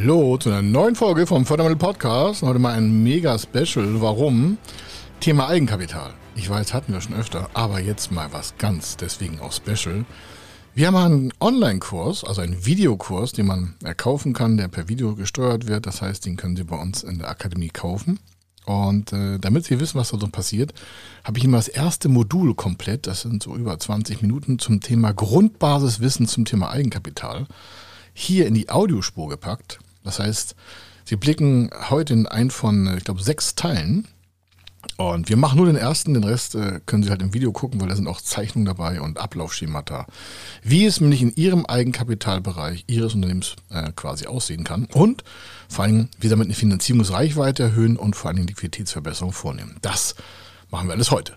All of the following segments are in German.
Hallo zu einer neuen Folge vom Fördermittel Podcast. Heute mal ein mega Special. Warum? Thema Eigenkapital. Ich weiß, hatten wir schon öfter, aber jetzt mal was ganz, deswegen auch Special. Wir haben einen Online-Kurs, also einen Videokurs, den man erkaufen kann, der per Video gesteuert wird. Das heißt, den können Sie bei uns in der Akademie kaufen. Und äh, damit Sie wissen, was da so passiert, habe ich immer das erste Modul komplett, das sind so über 20 Minuten, zum Thema Grundbasiswissen zum Thema Eigenkapital hier in die Audiospur gepackt. Das heißt, Sie blicken heute in einen von, ich glaube, sechs Teilen. Und wir machen nur den ersten, den Rest äh, können Sie halt im Video gucken, weil da sind auch Zeichnungen dabei und Ablaufschemata, wie es nämlich in Ihrem Eigenkapitalbereich Ihres Unternehmens äh, quasi aussehen kann und vor allem, wie Sie damit eine Finanzierungsreichweite erhöhen und vor allem Liquiditätsverbesserung vornehmen. Das machen wir alles heute.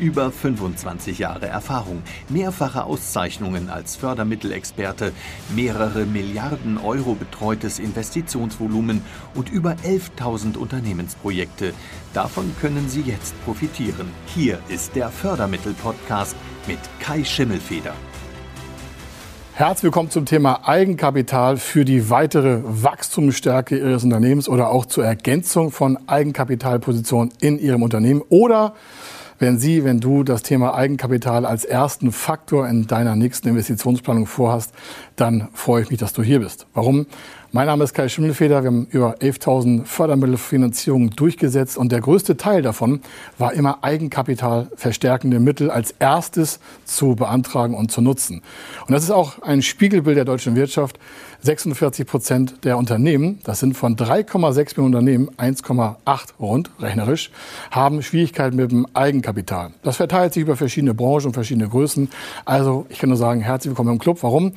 Über 25 Jahre Erfahrung, mehrfache Auszeichnungen als Fördermittelexperte, mehrere Milliarden Euro betreutes Investitionsvolumen und über 11.000 Unternehmensprojekte. Davon können Sie jetzt profitieren. Hier ist der Fördermittel-Podcast mit Kai Schimmelfeder. Herzlich willkommen zum Thema Eigenkapital für die weitere Wachstumsstärke Ihres Unternehmens oder auch zur Ergänzung von Eigenkapitalpositionen in Ihrem Unternehmen oder wenn Sie, wenn du das Thema Eigenkapital als ersten Faktor in deiner nächsten Investitionsplanung vorhast, dann freue ich mich, dass du hier bist. Warum? Mein Name ist Kai Schimmelfeder. Wir haben über 11.000 Fördermittelfinanzierungen durchgesetzt und der größte Teil davon war immer Eigenkapital verstärkende Mittel als erstes zu beantragen und zu nutzen. Und das ist auch ein Spiegelbild der deutschen Wirtschaft. 46 Prozent der Unternehmen, das sind von 3,6 Millionen Unternehmen 1,8 rund, rechnerisch, haben Schwierigkeiten mit dem Eigenkapital. Das verteilt sich über verschiedene Branchen und verschiedene Größen. Also ich kann nur sagen, herzlich willkommen im Club. Warum?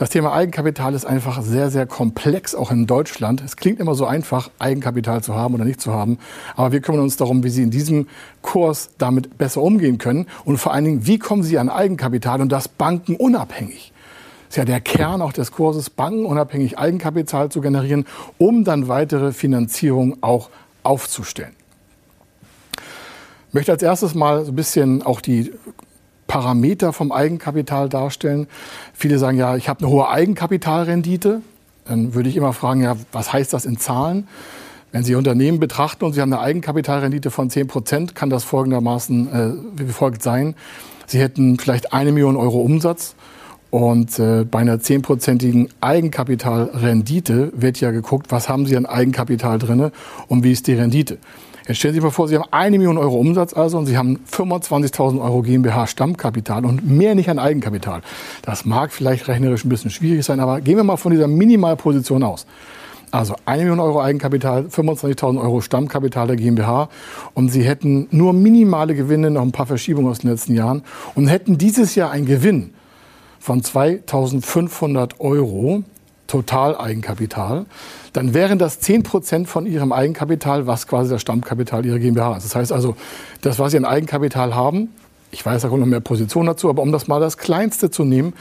Das Thema Eigenkapital ist einfach sehr, sehr komplex, auch in Deutschland. Es klingt immer so einfach, Eigenkapital zu haben oder nicht zu haben. Aber wir kümmern uns darum, wie Sie in diesem Kurs damit besser umgehen können. Und vor allen Dingen, wie kommen Sie an Eigenkapital und das bankenunabhängig? Das ist ja der Kern auch des Kurses, bankenunabhängig Eigenkapital zu generieren, um dann weitere Finanzierung auch aufzustellen. Ich möchte als erstes mal so ein bisschen auch die Parameter vom Eigenkapital darstellen. Viele sagen, ja, ich habe eine hohe Eigenkapitalrendite. Dann würde ich immer fragen, ja, was heißt das in Zahlen? Wenn Sie Unternehmen betrachten und Sie haben eine Eigenkapitalrendite von 10 Prozent, kann das folgendermaßen äh, wie folgt sein. Sie hätten vielleicht eine Million Euro Umsatz und äh, bei einer zehnprozentigen Eigenkapitalrendite wird ja geguckt, was haben Sie an Eigenkapital drinne und wie ist die Rendite. Jetzt stellen Sie sich mal vor, Sie haben eine Million Euro Umsatz also und Sie haben 25.000 Euro GmbH Stammkapital und mehr nicht an Eigenkapital. Das mag vielleicht rechnerisch ein bisschen schwierig sein, aber gehen wir mal von dieser Minimalposition aus. Also eine Million Euro Eigenkapital, 25.000 Euro Stammkapital der GmbH und Sie hätten nur minimale Gewinne, noch ein paar Verschiebungen aus den letzten Jahren und hätten dieses Jahr einen Gewinn von 2.500 Euro Total-Eigenkapital, dann wären das 10 Prozent von Ihrem Eigenkapital, was quasi das Stammkapital Ihrer GmbH ist. Das heißt also, das, was Sie an Eigenkapital haben, ich weiß, da kommt noch mehr Position dazu, aber um das mal das Kleinste zu nehmen,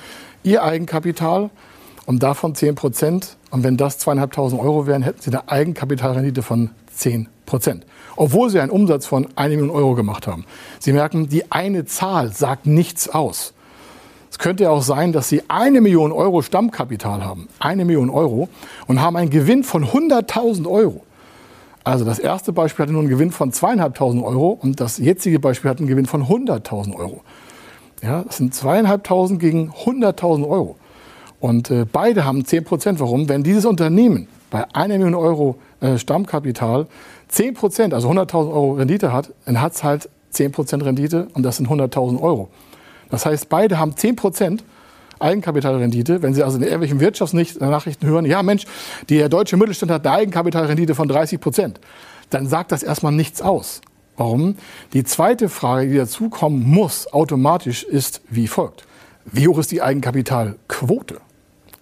Ihr Eigenkapital und davon 10 Prozent. Und wenn das 2.500 Euro wären, hätten Sie eine Eigenkapitalrendite von 10 Prozent. Obwohl Sie einen Umsatz von 1 Million Euro gemacht haben. Sie merken, die eine Zahl sagt nichts aus. Es könnte ja auch sein, dass Sie eine Million Euro Stammkapital haben, eine Million Euro, und haben einen Gewinn von 100.000 Euro. Also das erste Beispiel hatte nur einen Gewinn von zweieinhalbtausend Euro und das jetzige Beispiel hat einen Gewinn von 100.000 Euro. Ja, das sind zweieinhalbtausend gegen 100.000 Euro. Und äh, beide haben 10 Prozent. Warum? Wenn dieses Unternehmen bei einer Million Euro äh, Stammkapital 10 Prozent, also 100.000 Euro Rendite hat, dann hat es halt 10 Prozent Rendite und das sind 100.000 Euro. Das heißt, beide haben 10 Prozent Eigenkapitalrendite. Wenn Sie also in irgendwelchen Wirtschaftsnachrichten hören, ja Mensch, der deutsche Mittelstand hat eine Eigenkapitalrendite von 30 Prozent, dann sagt das erstmal nichts aus. Warum? Die zweite Frage, die dazukommen muss, automatisch ist wie folgt. Wie hoch ist die Eigenkapitalquote?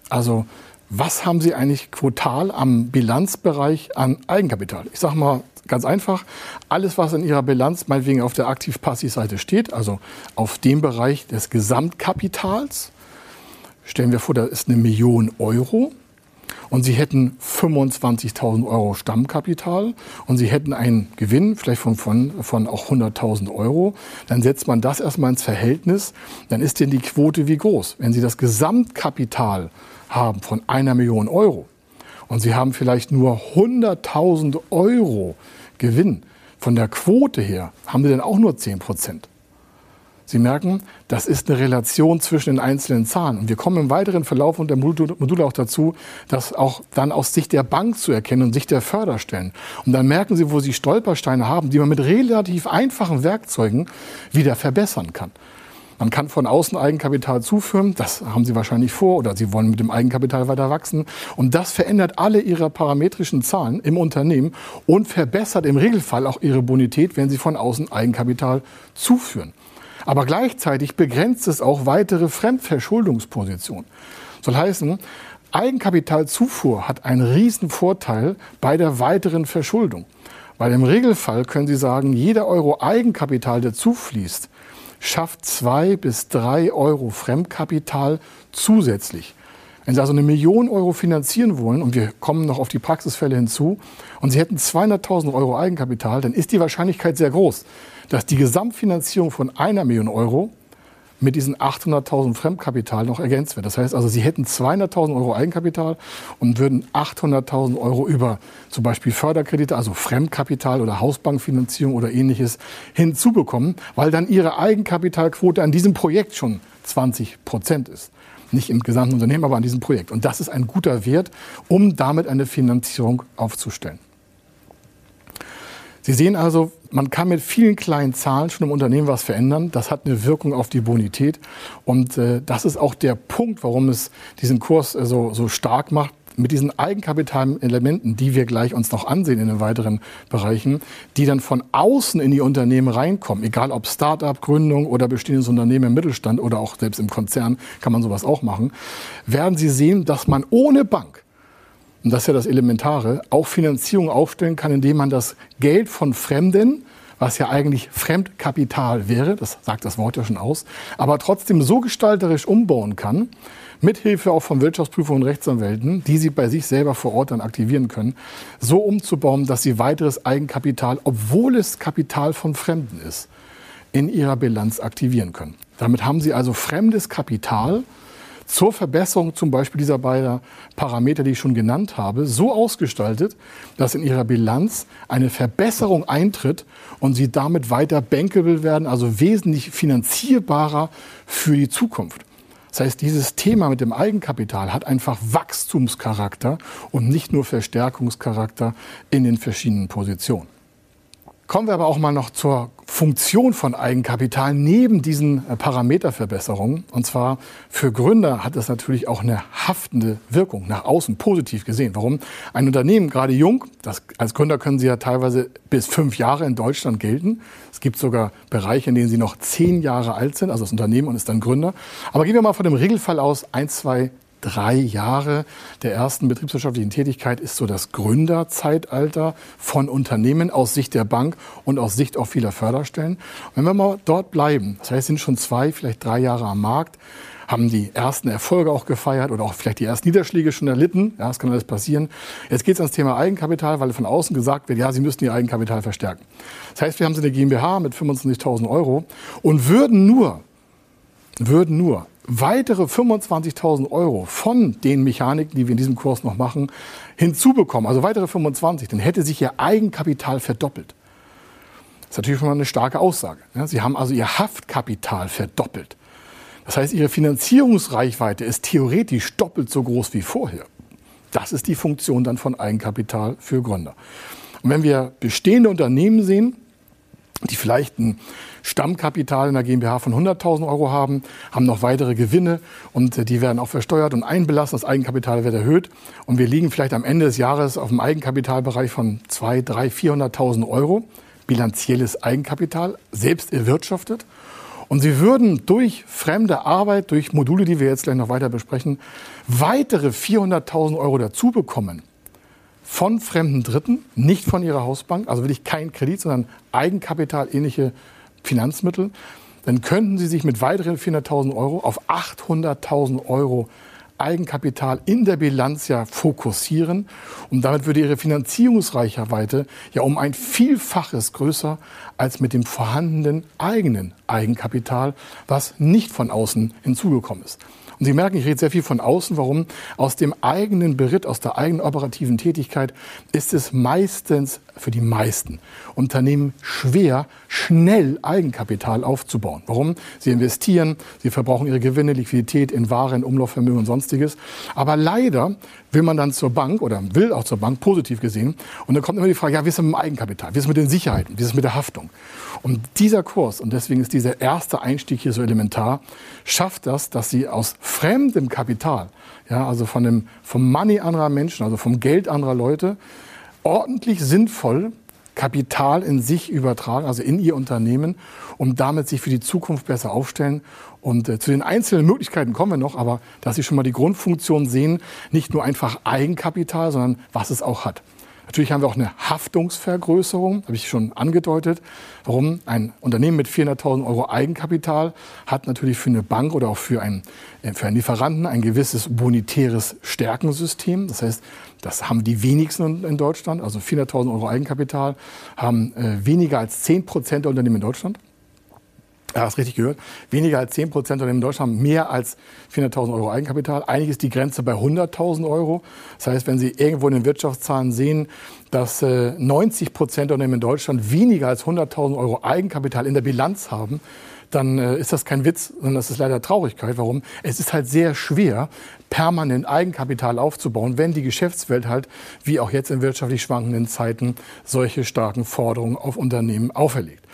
Also was haben Sie eigentlich quotal am Bilanzbereich an Eigenkapital? Ich sage mal ganz einfach, alles, was in Ihrer Bilanz meinetwegen auf der Aktiv-Passiv-Seite steht, also auf dem Bereich des Gesamtkapitals, stellen wir vor, da ist eine Million Euro. Und Sie hätten 25.000 Euro Stammkapital und Sie hätten einen Gewinn, vielleicht von, von, von auch 100.000 Euro, dann setzt man das erstmal ins Verhältnis, dann ist denn die Quote wie groß? Wenn Sie das Gesamtkapital haben von einer Million Euro und Sie haben vielleicht nur 100.000 Euro Gewinn, von der Quote her haben Sie dann auch nur 10 Prozent. Sie merken, das ist eine Relation zwischen den einzelnen Zahlen. Und wir kommen im weiteren Verlauf und der Module auch dazu, das auch dann aus Sicht der Bank zu erkennen und Sicht der Förderstellen. Und dann merken Sie, wo Sie Stolpersteine haben, die man mit relativ einfachen Werkzeugen wieder verbessern kann. Man kann von außen Eigenkapital zuführen, das haben Sie wahrscheinlich vor, oder Sie wollen mit dem Eigenkapital weiter wachsen. Und das verändert alle Ihre parametrischen Zahlen im Unternehmen und verbessert im Regelfall auch Ihre Bonität, wenn Sie von außen Eigenkapital zuführen. Aber gleichzeitig begrenzt es auch weitere Fremdverschuldungspositionen. Soll heißen, Eigenkapitalzufuhr hat einen riesen Vorteil bei der weiteren Verschuldung. Weil im Regelfall können Sie sagen, jeder Euro Eigenkapital, der zufließt, schafft zwei bis drei Euro Fremdkapital zusätzlich. Wenn Sie also eine Million Euro finanzieren wollen, und wir kommen noch auf die Praxisfälle hinzu, und Sie hätten 200.000 Euro Eigenkapital, dann ist die Wahrscheinlichkeit sehr groß, dass die Gesamtfinanzierung von einer Million Euro mit diesen 800.000 Fremdkapital noch ergänzt wird. Das heißt also, Sie hätten 200.000 Euro Eigenkapital und würden 800.000 Euro über zum Beispiel Förderkredite, also Fremdkapital oder Hausbankfinanzierung oder ähnliches hinzubekommen, weil dann Ihre Eigenkapitalquote an diesem Projekt schon 20 Prozent ist. Nicht im gesamten Unternehmen, aber an diesem Projekt. Und das ist ein guter Wert, um damit eine Finanzierung aufzustellen. Sie sehen also, man kann mit vielen kleinen Zahlen schon im Unternehmen was verändern. Das hat eine Wirkung auf die Bonität. Und äh, das ist auch der Punkt, warum es diesen Kurs äh, so, so stark macht. Mit diesen Eigenkapitalelementen, die wir gleich uns noch ansehen in den weiteren Bereichen, die dann von außen in die Unternehmen reinkommen, egal ob Start-up, Gründung oder bestehendes Unternehmen im Mittelstand oder auch selbst im Konzern kann man sowas auch machen, werden Sie sehen, dass man ohne Bank und das ist ja das Elementare, auch Finanzierung aufstellen kann, indem man das Geld von Fremden, was ja eigentlich Fremdkapital wäre, das sagt das Wort ja schon aus, aber trotzdem so gestalterisch umbauen kann, mithilfe auch von Wirtschaftsprüfern und Rechtsanwälten, die sie bei sich selber vor Ort dann aktivieren können, so umzubauen, dass sie weiteres Eigenkapital, obwohl es Kapital von Fremden ist, in ihrer Bilanz aktivieren können. Damit haben sie also fremdes Kapital, zur Verbesserung zum Beispiel dieser beiden Parameter, die ich schon genannt habe, so ausgestaltet, dass in ihrer Bilanz eine Verbesserung eintritt und sie damit weiter bankable werden, also wesentlich finanzierbarer für die Zukunft. Das heißt, dieses Thema mit dem Eigenkapital hat einfach Wachstumscharakter und nicht nur Verstärkungscharakter in den verschiedenen Positionen. Kommen wir aber auch mal noch zur Funktion von Eigenkapital neben diesen äh, Parameterverbesserungen. Und zwar für Gründer hat das natürlich auch eine haftende Wirkung, nach außen positiv gesehen. Warum? Ein Unternehmen, gerade jung, das, als Gründer können Sie ja teilweise bis fünf Jahre in Deutschland gelten. Es gibt sogar Bereiche, in denen Sie noch zehn Jahre alt sind, also das Unternehmen und ist dann Gründer. Aber gehen wir mal von dem Regelfall aus, ein, zwei, drei Jahre der ersten betriebswirtschaftlichen Tätigkeit ist so das Gründerzeitalter von Unternehmen aus Sicht der Bank und aus Sicht auch vieler Förderstellen. Wenn wir mal dort bleiben, das heißt, sind schon zwei, vielleicht drei Jahre am Markt, haben die ersten Erfolge auch gefeiert oder auch vielleicht die ersten Niederschläge schon erlitten. Ja, das kann alles passieren. Jetzt geht es ans Thema Eigenkapital, weil von außen gesagt wird, ja, Sie müssen Ihr Eigenkapital verstärken. Das heißt, wir haben so eine GmbH mit 25.000 Euro und würden nur, würden nur weitere 25.000 Euro von den Mechaniken, die wir in diesem Kurs noch machen, hinzubekommen, also weitere 25, dann hätte sich ihr Eigenkapital verdoppelt. Das ist natürlich schon mal eine starke Aussage. Sie haben also ihr Haftkapital verdoppelt. Das heißt, ihre Finanzierungsreichweite ist theoretisch doppelt so groß wie vorher. Das ist die Funktion dann von Eigenkapital für Gründer. Und wenn wir bestehende Unternehmen sehen, die vielleicht ein Stammkapital in der GmbH von 100.000 Euro haben, haben noch weitere Gewinne und äh, die werden auch versteuert und einbelassen. Das Eigenkapital wird erhöht und wir liegen vielleicht am Ende des Jahres auf dem Eigenkapitalbereich von 2, 3, 400.000 Euro, bilanzielles Eigenkapital, selbst erwirtschaftet. Und sie würden durch fremde Arbeit, durch Module, die wir jetzt gleich noch weiter besprechen, weitere 400.000 Euro dazu bekommen von fremden Dritten, nicht von ihrer Hausbank, also wirklich kein Kredit, sondern Eigenkapitalähnliche Finanzmittel, dann könnten sie sich mit weiteren 400.000 Euro auf 800.000 Euro Eigenkapital in der Bilanz ja fokussieren. Und damit würde ihre Finanzierungsreichweite ja um ein Vielfaches größer als mit dem vorhandenen eigenen Eigenkapital, was nicht von außen hinzugekommen ist. Und Sie merken, ich rede sehr viel von außen. Warum? Aus dem eigenen Beritt, aus der eigenen operativen Tätigkeit ist es meistens für die meisten Unternehmen schwer, schnell Eigenkapital aufzubauen. Warum? Sie investieren, sie verbrauchen ihre Gewinne, Liquidität in Waren, Umlaufvermögen und sonstiges. Aber leider will man dann zur Bank oder will auch zur Bank, positiv gesehen. Und dann kommt immer die Frage, ja, wie ist es mit dem Eigenkapital? Wie ist es mit den Sicherheiten? Wie ist es mit der Haftung? Und dieser Kurs, und deswegen ist dieser erste Einstieg hier so elementar, schafft das, dass Sie aus fremdem Kapital, ja, also von dem, vom Money anderer Menschen, also vom Geld anderer Leute, ordentlich sinnvoll Kapital in sich übertragen, also in ihr Unternehmen, um damit sich für die Zukunft besser aufstellen. Und äh, zu den einzelnen Möglichkeiten kommen wir noch, aber dass Sie schon mal die Grundfunktion sehen, nicht nur einfach Eigenkapital, sondern was es auch hat. Natürlich haben wir auch eine Haftungsvergrößerung, habe ich schon angedeutet. Warum? Ein Unternehmen mit 400.000 Euro Eigenkapital hat natürlich für eine Bank oder auch für einen, äh, für einen Lieferanten ein gewisses bonitäres Stärkensystem. Das heißt, das haben die wenigsten in Deutschland. Also 400.000 Euro Eigenkapital haben äh, weniger als 10 Prozent der Unternehmen in Deutschland. Ja, hast richtig gehört. Weniger als 10 Prozent Unternehmen in Deutschland haben mehr als 400.000 Euro Eigenkapital. Eigentlich ist die Grenze bei 100.000 Euro. Das heißt, wenn Sie irgendwo in den Wirtschaftszahlen sehen, dass äh, 90 Prozent der Unternehmen in Deutschland weniger als 100.000 Euro Eigenkapital in der Bilanz haben, dann äh, ist das kein Witz, sondern das ist leider Traurigkeit. Warum? Es ist halt sehr schwer, permanent Eigenkapital aufzubauen, wenn die Geschäftswelt halt, wie auch jetzt in wirtschaftlich schwankenden Zeiten, solche starken Forderungen auf Unternehmen auferlegt.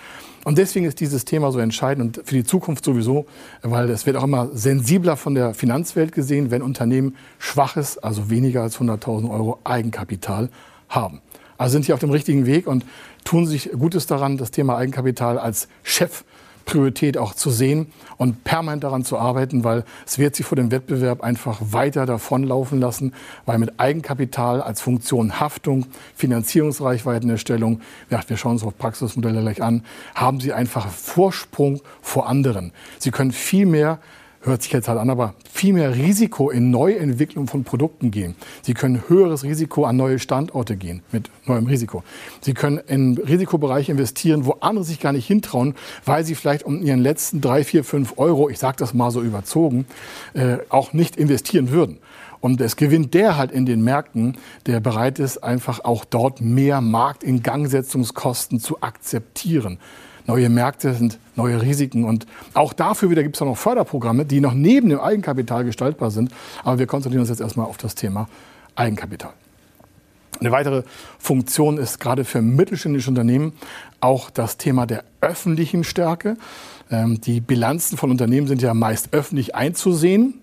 Und deswegen ist dieses Thema so entscheidend und für die Zukunft sowieso, weil es wird auch immer sensibler von der Finanzwelt gesehen, wenn Unternehmen schwaches, also weniger als 100.000 Euro Eigenkapital haben. Also sind sie auf dem richtigen Weg und tun sich Gutes daran, das Thema Eigenkapital als Chef Priorität auch zu sehen und permanent daran zu arbeiten, weil es wird sie vor dem Wettbewerb einfach weiter davonlaufen lassen, weil mit Eigenkapital als Funktion Haftung, Finanzierungsreichweitenerstellung, ja, wir schauen uns auf Praxismodelle gleich an, haben sie einfach Vorsprung vor anderen. Sie können viel mehr hört sich jetzt halt an, aber viel mehr Risiko in Neuentwicklung von Produkten gehen. Sie können höheres Risiko an neue Standorte gehen mit neuem Risiko. Sie können in Risikobereiche investieren, wo andere sich gar nicht hintrauen, weil sie vielleicht um ihren letzten drei, vier, fünf Euro, ich sage das mal so überzogen, äh, auch nicht investieren würden. Und es gewinnt der halt in den Märkten, der bereit ist, einfach auch dort mehr Marktingangsetzungskosten zu akzeptieren. Neue Märkte sind neue Risiken. Und auch dafür wieder gibt es noch Förderprogramme, die noch neben dem Eigenkapital gestaltbar sind. Aber wir konzentrieren uns jetzt erstmal auf das Thema Eigenkapital. Eine weitere Funktion ist gerade für mittelständische Unternehmen auch das Thema der öffentlichen Stärke. Ähm, die Bilanzen von Unternehmen sind ja meist öffentlich einzusehen.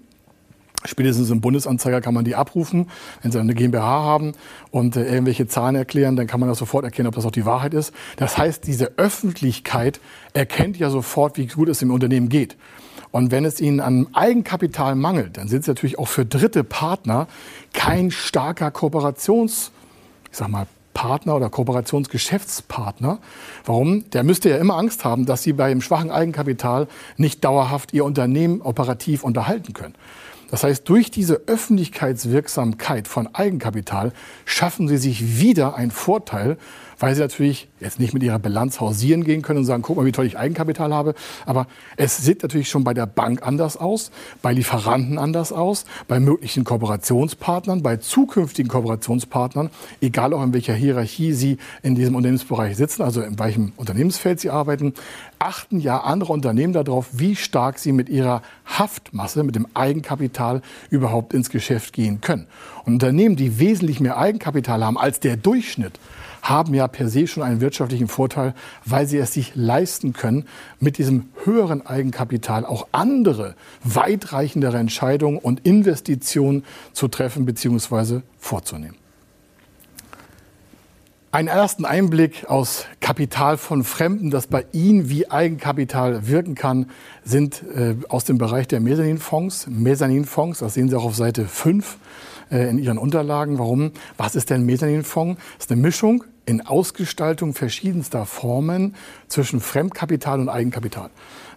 Spätestens im Bundesanzeiger kann man die abrufen. Wenn Sie eine GmbH haben und äh, irgendwelche Zahlen erklären, dann kann man das sofort erkennen, ob das auch die Wahrheit ist. Das heißt, diese Öffentlichkeit erkennt ja sofort, wie gut es im Unternehmen geht. Und wenn es ihnen an Eigenkapital mangelt, dann sind sie natürlich auch für dritte Partner kein starker Kooperations, ich sag mal, Partner oder Kooperationsgeschäftspartner. Warum? Der müsste ja immer Angst haben, dass sie bei dem schwachen Eigenkapital nicht dauerhaft ihr Unternehmen operativ unterhalten können. Das heißt, durch diese Öffentlichkeitswirksamkeit von Eigenkapital schaffen sie sich wieder einen Vorteil, weil sie natürlich jetzt nicht mit ihrer Bilanz hausieren gehen können und sagen, guck mal, wie toll ich Eigenkapital habe. Aber es sieht natürlich schon bei der Bank anders aus, bei Lieferanten anders aus, bei möglichen Kooperationspartnern, bei zukünftigen Kooperationspartnern, egal auch in welcher Hierarchie sie in diesem Unternehmensbereich sitzen, also in welchem Unternehmensfeld sie arbeiten, achten ja andere Unternehmen darauf, wie stark sie mit ihrer Haftmasse, mit dem Eigenkapital überhaupt ins Geschäft gehen können. Und Unternehmen, die wesentlich mehr Eigenkapital haben als der Durchschnitt, haben ja per se schon einen wirtschaftlichen Vorteil, weil sie es sich leisten können, mit diesem höheren Eigenkapital auch andere weitreichendere Entscheidungen und Investitionen zu treffen bzw. vorzunehmen. Einen ersten Einblick aus Kapital von Fremden, das bei Ihnen wie Eigenkapital wirken kann, sind äh, aus dem Bereich der Mezzaninfonds. Mezzaninfonds, das sehen Sie auch auf Seite 5 äh, in Ihren Unterlagen. Warum? Was ist denn Mezzaninfonds? Das ist eine Mischung in Ausgestaltung verschiedenster Formen zwischen Fremdkapital und Eigenkapital.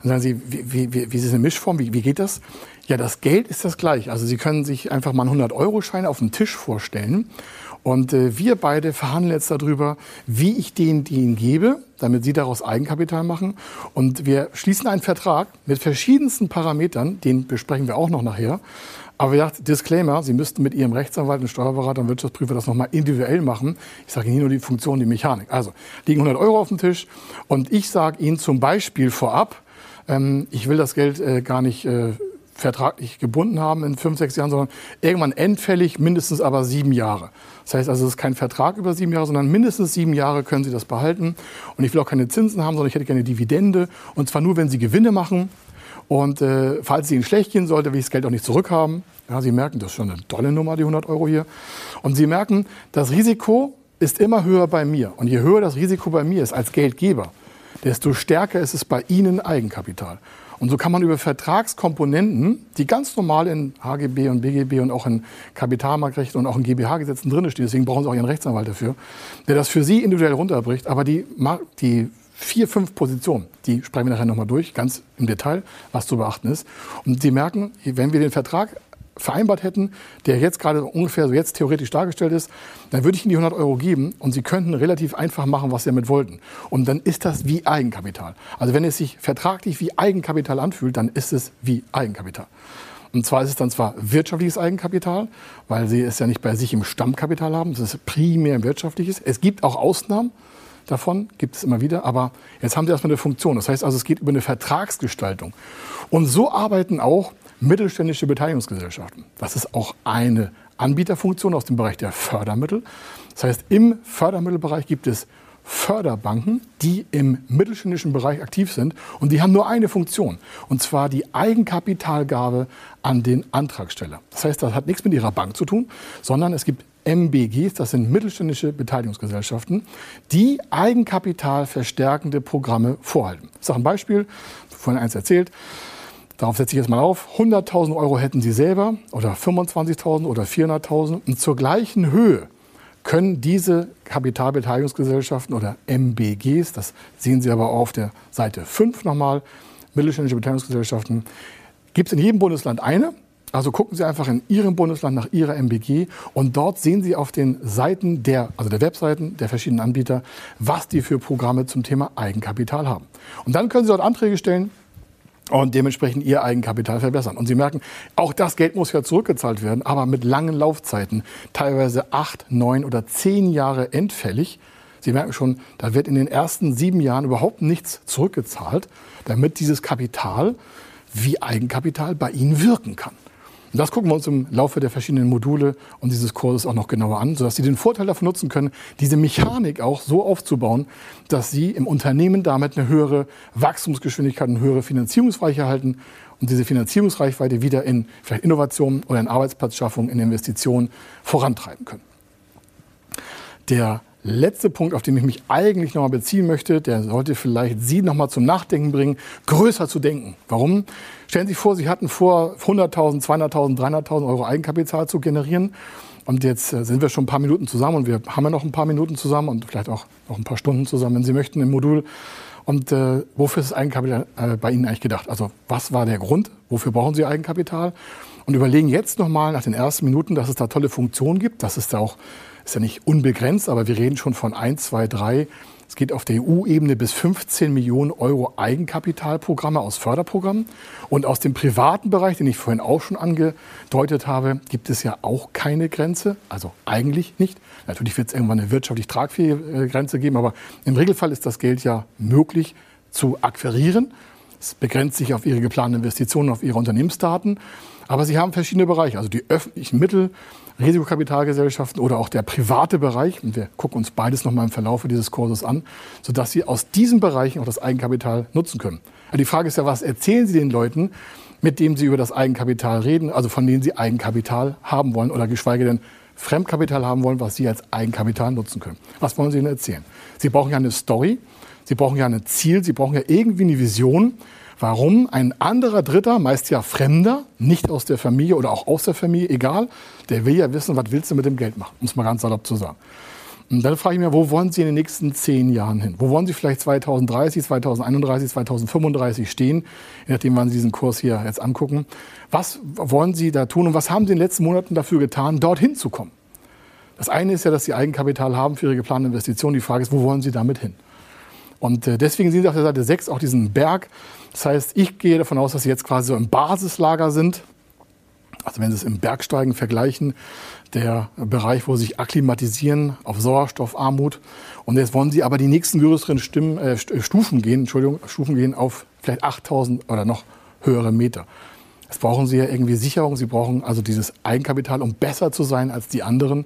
Dann sagen Sie, wie, wie, wie, ist eine Mischform? Wie, wie geht das? Ja, das Geld ist das gleiche. Also Sie können sich einfach mal einen 100-Euro-Schein auf dem Tisch vorstellen und äh, wir beide verhandeln jetzt darüber, wie ich den, den gebe, damit Sie daraus Eigenkapital machen. Und wir schließen einen Vertrag mit verschiedensten Parametern, den besprechen wir auch noch nachher. Aber gesagt, Disclaimer, Sie müssten mit Ihrem Rechtsanwalt, und Steuerberater und Wirtschaftsprüfer das nochmal individuell machen. Ich sage Ihnen nur die Funktion, die Mechanik. Also liegen 100 Euro auf dem Tisch und ich sage Ihnen zum Beispiel vorab, ähm, ich will das Geld äh, gar nicht äh, vertraglich gebunden haben in fünf, sechs Jahren, sondern irgendwann endfällig, mindestens aber sieben Jahre. Das heißt also, es ist kein Vertrag über sieben Jahre, sondern mindestens sieben Jahre können Sie das behalten. Und ich will auch keine Zinsen haben, sondern ich hätte gerne Dividende. Und zwar nur, wenn Sie Gewinne machen. Und äh, falls es Ihnen schlecht gehen sollte, will ich das Geld auch nicht zurückhaben. Ja, Sie merken, das ist schon eine tolle Nummer, die 100 Euro hier. Und Sie merken, das Risiko ist immer höher bei mir. Und je höher das Risiko bei mir ist als Geldgeber, desto stärker ist es bei Ihnen Eigenkapital. Und so kann man über Vertragskomponenten, die ganz normal in HGB und BGB und auch in Kapitalmarktrecht und auch in GBH-Gesetzen drin stehen, deswegen brauchen Sie auch Ihren Rechtsanwalt dafür, der das für Sie individuell runterbricht. Aber die, die vier, fünf Positionen, die sprechen wir nachher nochmal durch, ganz im Detail, was zu beachten ist. Und Sie merken, wenn wir den Vertrag vereinbart hätten, der jetzt gerade ungefähr so jetzt theoretisch dargestellt ist, dann würde ich Ihnen die 100 Euro geben und Sie könnten relativ einfach machen, was Sie damit wollten. Und dann ist das wie Eigenkapital. Also wenn es sich vertraglich wie Eigenkapital anfühlt, dann ist es wie Eigenkapital. Und zwar ist es dann zwar wirtschaftliches Eigenkapital, weil Sie es ja nicht bei sich im Stammkapital haben, es ist primär wirtschaftliches. Es gibt auch Ausnahmen davon, gibt es immer wieder, aber jetzt haben Sie erstmal eine Funktion. Das heißt also, es geht über eine Vertragsgestaltung. Und so arbeiten auch mittelständische Beteiligungsgesellschaften. Das ist auch eine Anbieterfunktion aus dem Bereich der Fördermittel. Das heißt, im Fördermittelbereich gibt es Förderbanken, die im mittelständischen Bereich aktiv sind und die haben nur eine Funktion und zwar die Eigenkapitalgabe an den Antragsteller. Das heißt, das hat nichts mit ihrer Bank zu tun, sondern es gibt MBGs, das sind mittelständische Beteiligungsgesellschaften, die Eigenkapital verstärkende Programme vorhalten. Ich sage ein Beispiel, vorhin eins erzählt. Darauf setze ich jetzt mal auf. 100.000 Euro hätten Sie selber oder 25.000 oder 400.000. Und zur gleichen Höhe können diese Kapitalbeteiligungsgesellschaften oder MBGs, das sehen Sie aber auch auf der Seite 5 nochmal, mittelständische Beteiligungsgesellschaften, gibt es in jedem Bundesland eine. Also gucken Sie einfach in Ihrem Bundesland nach Ihrer MBG und dort sehen Sie auf den Seiten der, also der Webseiten der verschiedenen Anbieter, was die für Programme zum Thema Eigenkapital haben. Und dann können Sie dort Anträge stellen, und dementsprechend ihr Eigenkapital verbessern. Und Sie merken, auch das Geld muss ja zurückgezahlt werden, aber mit langen Laufzeiten, teilweise acht, neun oder zehn Jahre endfällig. Sie merken schon, da wird in den ersten sieben Jahren überhaupt nichts zurückgezahlt, damit dieses Kapital wie Eigenkapital bei Ihnen wirken kann. Und das gucken wir uns im Laufe der verschiedenen Module und dieses Kurses auch noch genauer an, sodass Sie den Vorteil davon nutzen können, diese Mechanik auch so aufzubauen, dass Sie im Unternehmen damit eine höhere Wachstumsgeschwindigkeit, eine höhere Finanzierungsreiche erhalten und diese Finanzierungsreichweite wieder in vielleicht Innovationen oder in Arbeitsplatzschaffung, in Investitionen vorantreiben können. Der letzte Punkt, auf den ich mich eigentlich nochmal beziehen möchte, der sollte vielleicht Sie nochmal zum Nachdenken bringen, größer zu denken. Warum? Stellen Sie sich vor, Sie hatten vor, 100.000, 200.000, 300.000 Euro Eigenkapital zu generieren. Und jetzt äh, sind wir schon ein paar Minuten zusammen und wir haben ja noch ein paar Minuten zusammen und vielleicht auch noch ein paar Stunden zusammen, wenn Sie möchten, im Modul. Und äh, wofür ist das Eigenkapital äh, bei Ihnen eigentlich gedacht? Also was war der Grund? Wofür brauchen Sie Eigenkapital? Und überlegen jetzt nochmal nach den ersten Minuten, dass es da tolle Funktionen gibt, dass es da auch ist ja nicht unbegrenzt, aber wir reden schon von 1, 2, 3. Es geht auf der EU-Ebene bis 15 Millionen Euro Eigenkapitalprogramme aus Förderprogrammen. Und aus dem privaten Bereich, den ich vorhin auch schon angedeutet habe, gibt es ja auch keine Grenze. Also eigentlich nicht. Natürlich wird es irgendwann eine wirtschaftlich tragfähige äh, Grenze geben, aber im Regelfall ist das Geld ja möglich zu akquirieren. Es begrenzt sich auf Ihre geplanten Investitionen, auf Ihre Unternehmensdaten. Aber Sie haben verschiedene Bereiche, also die öffentlichen Mittel, Risikokapitalgesellschaften oder auch der private Bereich. Und wir gucken uns beides nochmal im Verlauf dieses Kurses an, sodass Sie aus diesen Bereichen auch das Eigenkapital nutzen können. Also die Frage ist ja, was erzählen Sie den Leuten, mit denen Sie über das Eigenkapital reden, also von denen Sie Eigenkapital haben wollen oder geschweige denn Fremdkapital haben wollen, was Sie als Eigenkapital nutzen können. Was wollen Sie Ihnen erzählen? Sie brauchen ja eine Story, Sie brauchen ja ein Ziel, Sie brauchen ja irgendwie eine Vision, warum ein anderer Dritter, meist ja Fremder, nicht aus der Familie oder auch aus der Familie, egal, der will ja wissen, was willst du mit dem Geld machen, um es mal ganz salopp zu sagen. Und dann frage ich mich, wo wollen Sie in den nächsten zehn Jahren hin? Wo wollen Sie vielleicht 2030, 2031, 2035 stehen, je nachdem, wann Sie diesen Kurs hier jetzt angucken? Was wollen Sie da tun und was haben Sie in den letzten Monaten dafür getan, dorthin zu kommen? Das eine ist ja, dass Sie Eigenkapital haben für Ihre geplante Investition. Die Frage ist, wo wollen Sie damit hin? Und äh, deswegen sehen Sie auf der Seite 6 auch diesen Berg. Das heißt, ich gehe davon aus, dass Sie jetzt quasi so im Basislager sind. Also wenn Sie es im Bergsteigen vergleichen, der Bereich, wo Sie sich akklimatisieren auf Sauerstoffarmut. Und jetzt wollen Sie aber die nächsten größeren Stimmen, äh, Stufen gehen, Entschuldigung, Stufen gehen auf vielleicht 8000 oder noch höhere Meter. Jetzt brauchen Sie ja irgendwie Sicherung. Sie brauchen also dieses Eigenkapital, um besser zu sein als die anderen.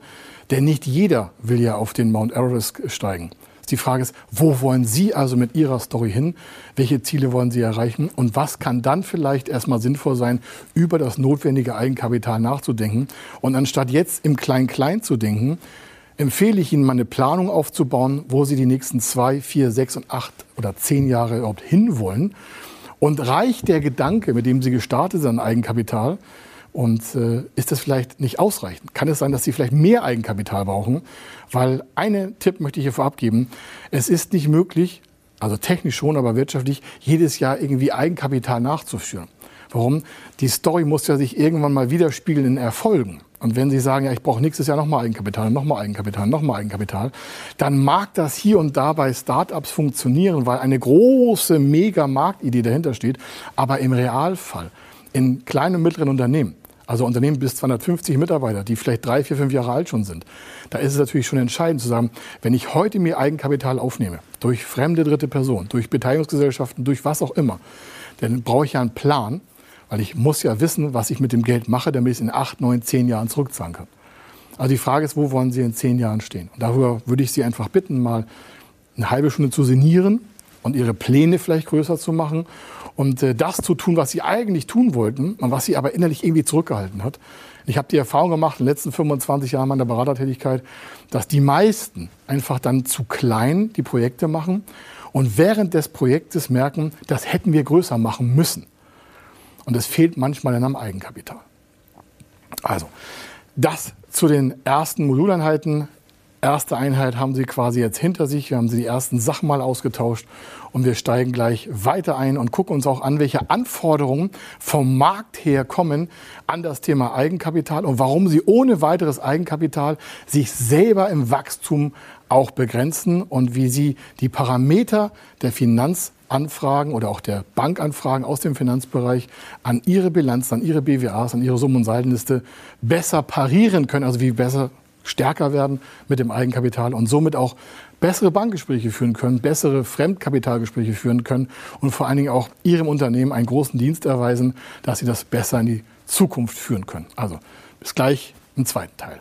Denn nicht jeder will ja auf den Mount Everest steigen. Die Frage ist, wo wollen Sie also mit Ihrer Story hin? Welche Ziele wollen Sie erreichen? Und was kann dann vielleicht erstmal sinnvoll sein, über das notwendige Eigenkapital nachzudenken? Und anstatt jetzt im Klein-Klein zu denken, empfehle ich Ihnen mal eine Planung aufzubauen, wo Sie die nächsten zwei, vier, sechs und acht oder zehn Jahre überhaupt hinwollen. Und reicht der Gedanke, mit dem Sie gestartet sind, Eigenkapital, und äh, ist das vielleicht nicht ausreichend? Kann es sein, dass Sie vielleicht mehr Eigenkapital brauchen? Weil einen Tipp möchte ich hier vorab geben. Es ist nicht möglich, also technisch schon, aber wirtschaftlich, jedes Jahr irgendwie Eigenkapital nachzuführen. Warum? Die Story muss ja sich irgendwann mal widerspiegeln in Erfolgen. Und wenn Sie sagen, ja, ich brauche nächstes Jahr nochmal Eigenkapital, nochmal Eigenkapital, nochmal Eigenkapital, dann mag das hier und da bei Startups funktionieren, weil eine große, mega Marktidee dahinter steht. Aber im Realfall, in kleinen und mittleren Unternehmen, also Unternehmen bis 250 Mitarbeiter, die vielleicht drei, vier, fünf Jahre alt schon sind, da ist es natürlich schon entscheidend zu sagen, wenn ich heute mir Eigenkapital aufnehme, durch fremde dritte Personen, durch Beteiligungsgesellschaften, durch was auch immer, dann brauche ich ja einen Plan, weil ich muss ja wissen, was ich mit dem Geld mache, damit ich es in acht, neun, zehn Jahren zurückzahlen kann. Also die Frage ist, wo wollen Sie in zehn Jahren stehen? Und darüber würde ich Sie einfach bitten, mal eine halbe Stunde zu sinnieren und Ihre Pläne vielleicht größer zu machen und äh, das zu tun, was Sie eigentlich tun wollten und was Sie aber innerlich irgendwie zurückgehalten hat. Ich habe die Erfahrung gemacht in den letzten 25 Jahren meiner Beratertätigkeit, dass die meisten einfach dann zu klein die Projekte machen und während des Projektes merken, das hätten wir größer machen müssen. Und es fehlt manchmal dann am Eigenkapital. Also, das zu den ersten Moduleinheiten. Erste Einheit haben Sie quasi jetzt hinter sich. Wir haben Sie die ersten Sachen mal ausgetauscht und wir steigen gleich weiter ein und gucken uns auch an, welche Anforderungen vom Markt her kommen an das Thema Eigenkapital und warum Sie ohne weiteres Eigenkapital sich selber im Wachstum auch begrenzen und wie Sie die Parameter der Finanz Anfragen oder auch der Bankanfragen aus dem Finanzbereich an ihre Bilanz, an ihre BWAs, an ihre Summen- und Saldenliste besser parieren können, also wie besser stärker werden mit dem Eigenkapital und somit auch bessere Bankgespräche führen können, bessere Fremdkapitalgespräche führen können und vor allen Dingen auch ihrem Unternehmen einen großen Dienst erweisen, dass sie das besser in die Zukunft führen können. Also bis gleich im zweiten Teil.